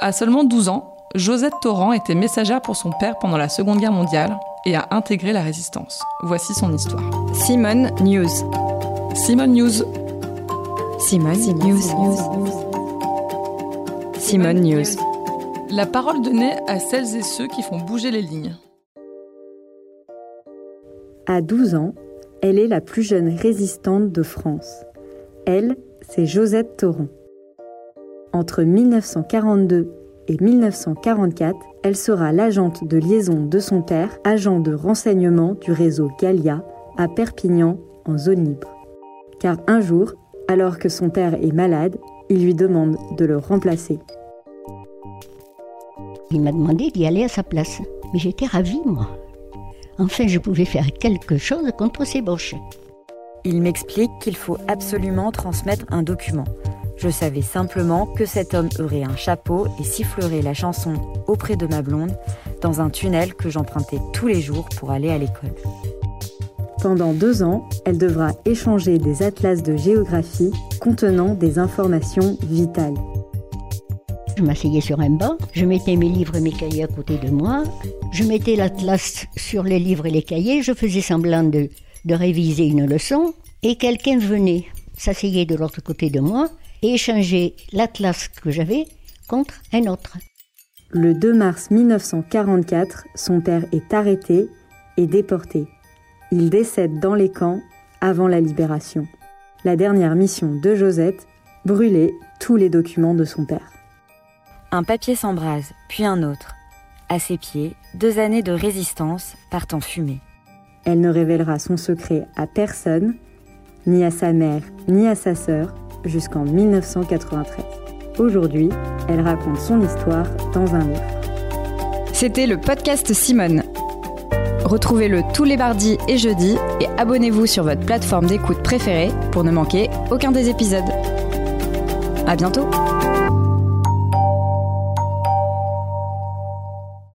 À seulement 12 ans, Josette Torrent était messagère pour son père pendant la Seconde Guerre mondiale et a intégré la résistance. Voici son histoire. Simone News. Simone News. Simone News. Simone News. La parole donnée à celles et ceux qui font bouger les lignes. À 12 ans, elle est la plus jeune résistante de France. Elle, c'est Josette Torrent. Entre 1942 et 1944, elle sera l'agente de liaison de son père, agent de renseignement du réseau Gallia à Perpignan en zone libre. Car un jour, alors que son père est malade, il lui demande de le remplacer. Il m'a demandé d'y aller à sa place. Mais j'étais ravie, moi. Enfin, je pouvais faire quelque chose contre ces boches. Il m'explique qu'il faut absolument transmettre un document. Je savais simplement que cet homme aurait un chapeau et sifflerait la chanson auprès de ma blonde dans un tunnel que j'empruntais tous les jours pour aller à l'école. Pendant deux ans, elle devra échanger des atlas de géographie contenant des informations vitales. Je m'asseyais sur un banc, je mettais mes livres et mes cahiers à côté de moi, je mettais l'atlas sur les livres et les cahiers, je faisais semblant de, réviser une leçon, et quelqu'un venait, s'asseyait de l'autre côté de moi, et échangeait l'atlas que j'avais contre un autre. Le 2 mars 1944, son père est arrêté et déporté. Il décède dans les camps avant la libération. La dernière mission de Josette, brûler tous les documents de son père. Un papier s'embrase, puis un autre. À ses pieds, deux années de résistance partent en fumée. Elle ne révélera son secret à personne, ni à sa mère, ni à sa sœur, jusqu'en 1993. Aujourd'hui, elle raconte son histoire dans un livre. C'était le podcast Simone. Retrouvez-le tous les mardis et jeudis et abonnez-vous sur votre plateforme d'écoute préférée pour ne manquer aucun des épisodes. À bientôt!